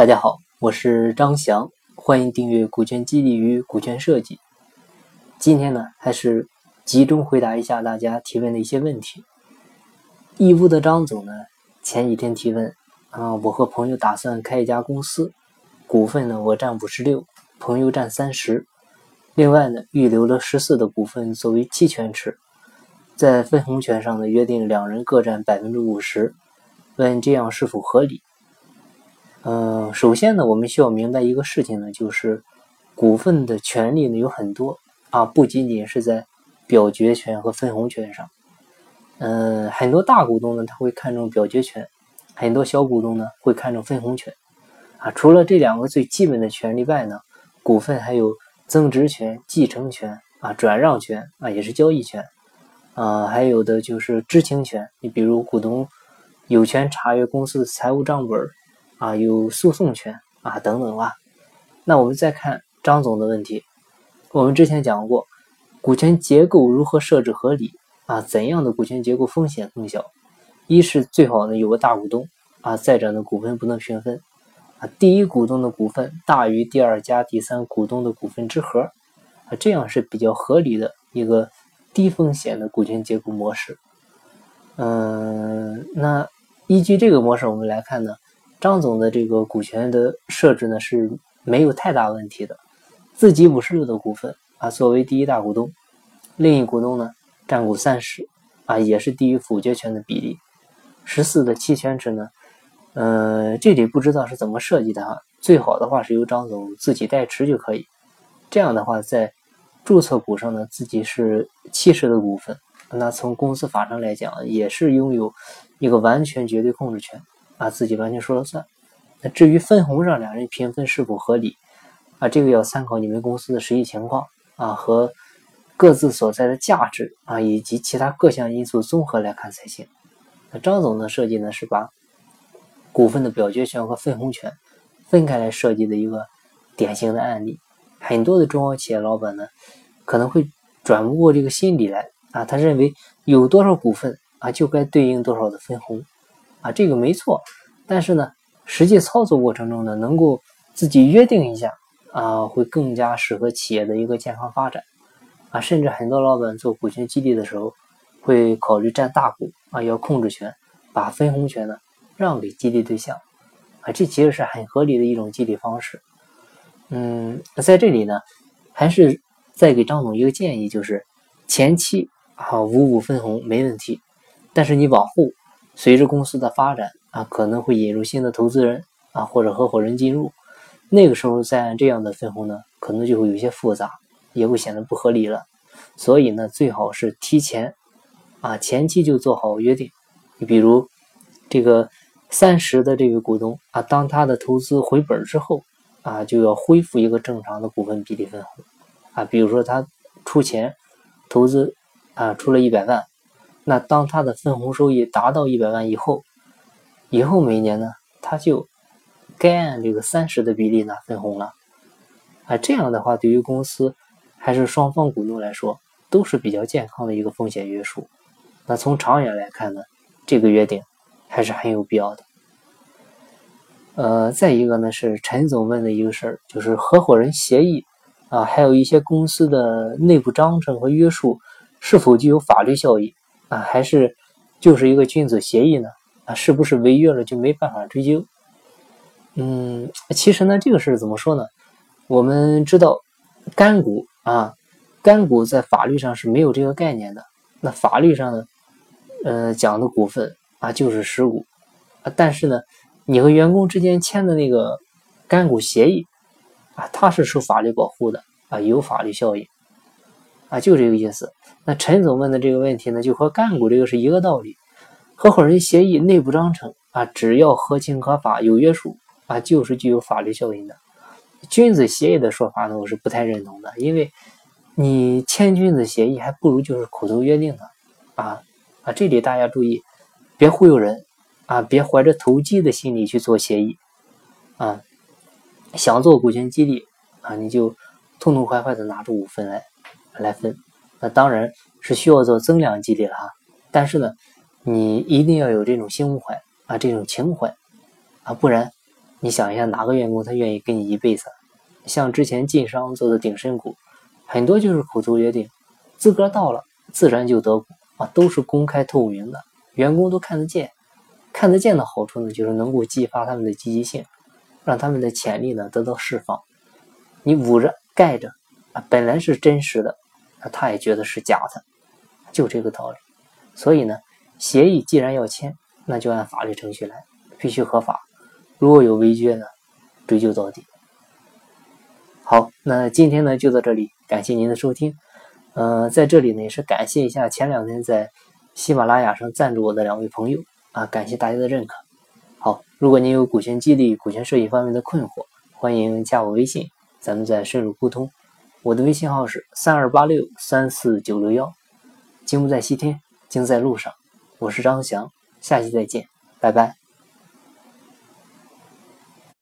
大家好，我是张翔，欢迎订阅《股权激励与股权设计》。今天呢，还是集中回答一下大家提问的一些问题。义乌的张总呢，前几天提问啊，我和朋友打算开一家公司，股份呢我占五十六，朋友占三十，另外呢预留了十四的股份作为期权池，在分红权上呢约定两人各占百分之五十，问这样是否合理？嗯，首先呢，我们需要明白一个事情呢，就是股份的权利呢有很多啊，不仅仅是在表决权和分红权上。嗯，很多大股东呢他会看重表决权，很多小股东呢会看重分红权。啊，除了这两个最基本的权利外呢，股份还有增值权、继承权啊、转让权啊，也是交易权啊，还有的就是知情权。你比如股东有权查阅公司的财务账本。啊，有诉讼权啊，等等啊。那我们再看张总的问题，我们之前讲过，股权结构如何设置合理啊？怎样的股权结构风险更小？一是最好呢有个大股东啊，再者呢股份不能平分啊，第一股东的股份大于第二加第三股东的股份之和啊，这样是比较合理的一个低风险的股权结构模式。嗯，那依据这个模式，我们来看呢。张总的这个股权的设置呢是没有太大问题的，自己五十六的股份啊，作为第一大股东，另一股东呢占股三十啊，也是低于否决权的比例。十四的期权制呢，呃，这里不知道是怎么设计的啊，最好的话是由张总自己代持就可以。这样的话，在注册股上呢，自己是七十的股份，那从公司法上来讲，也是拥有一个完全绝对控制权。啊，自己完全说了算。那至于分红上两人平分是否合理，啊，这个要参考你们公司的实际情况啊和各自所在的价值啊以及其他各项因素综合来看才行。那张总的设计呢是把股份的表决权和分红权分开来设计的一个典型的案例。很多的中小企业老板呢可能会转不过这个心理来啊，他认为有多少股份啊就该对应多少的分红。啊，这个没错，但是呢，实际操作过程中呢，能够自己约定一下啊，会更加适合企业的一个健康发展啊。甚至很多老板做股权激励的时候，会考虑占大股啊，要控制权，把分红权呢让给激励对象啊，这其实是很合理的一种激励方式。嗯，在这里呢，还是再给张总一个建议，就是前期啊五五分红没问题，但是你往后。随着公司的发展啊，可能会引入新的投资人啊，或者合伙人进入，那个时候再按这样的分红呢，可能就会有些复杂，也会显得不合理了。所以呢，最好是提前啊，前期就做好约定。你比如这个三十的这个股东啊，当他的投资回本之后啊，就要恢复一个正常的股份比例分红啊。比如说他出钱投资啊，出了一百万。那当他的分红收益达到一百万以后，以后每年呢，他就该按这个三十的比例拿分红了。啊，这样的话，对于公司还是双方股东来说，都是比较健康的一个风险约束。那从长远来看呢，这个约定还是很有必要的。呃，再一个呢，是陈总问的一个事儿，就是合伙人协议啊，还有一些公司的内部章程和约束，是否具有法律效益？啊，还是就是一个君子协议呢？啊，是不是违约了就没办法追究？嗯，其实呢，这个事怎么说呢？我们知道干股啊，干股在法律上是没有这个概念的。那法律上呢，呃，讲的股份啊就是实股，但是呢，你和员工之间签的那个干股协议啊，它是受法律保护的啊，有法律效应。啊，就这个意思。那陈总问的这个问题呢，就和干股这个是一个道理。合伙人协议内部章程啊，只要合情合法、有约束啊，就是具有法律效应的。君子协议的说法呢，我是不太认同的，因为你签君子协议，还不如就是口头约定呢。啊啊，这里大家注意，别忽悠人啊，别怀着投机的心理去做协议啊。想做股权激励啊，你就痛痛快快的拿出五分来。来分，那当然是需要做增量激励了哈。但是呢，你一定要有这种胸怀啊，这种情怀啊，不然你想一下，哪个员工他愿意跟你一辈子？像之前晋商做的顶身股，很多就是口头约定，资格到了自然就得股啊，都是公开透明的，员工都看得见。看得见的好处呢，就是能够激发他们的积极性，让他们的潜力呢得到释放。你捂着盖着啊，本来是真实的，那他也觉得是假的，就这个道理。所以呢，协议既然要签，那就按法律程序来，必须合法。如果有违约呢，追究到底。好，那今天呢就到这里，感谢您的收听。呃，在这里呢也是感谢一下前两天在喜马拉雅上赞助我的两位朋友啊，感谢大家的认可。好，如果您有股权激励、股权设计方面的困惑，欢迎加我微信，咱们再深入沟通。我的微信号是三二八六三四九六幺。金不在西天，金在路上。我是张翔，下期再见，拜拜。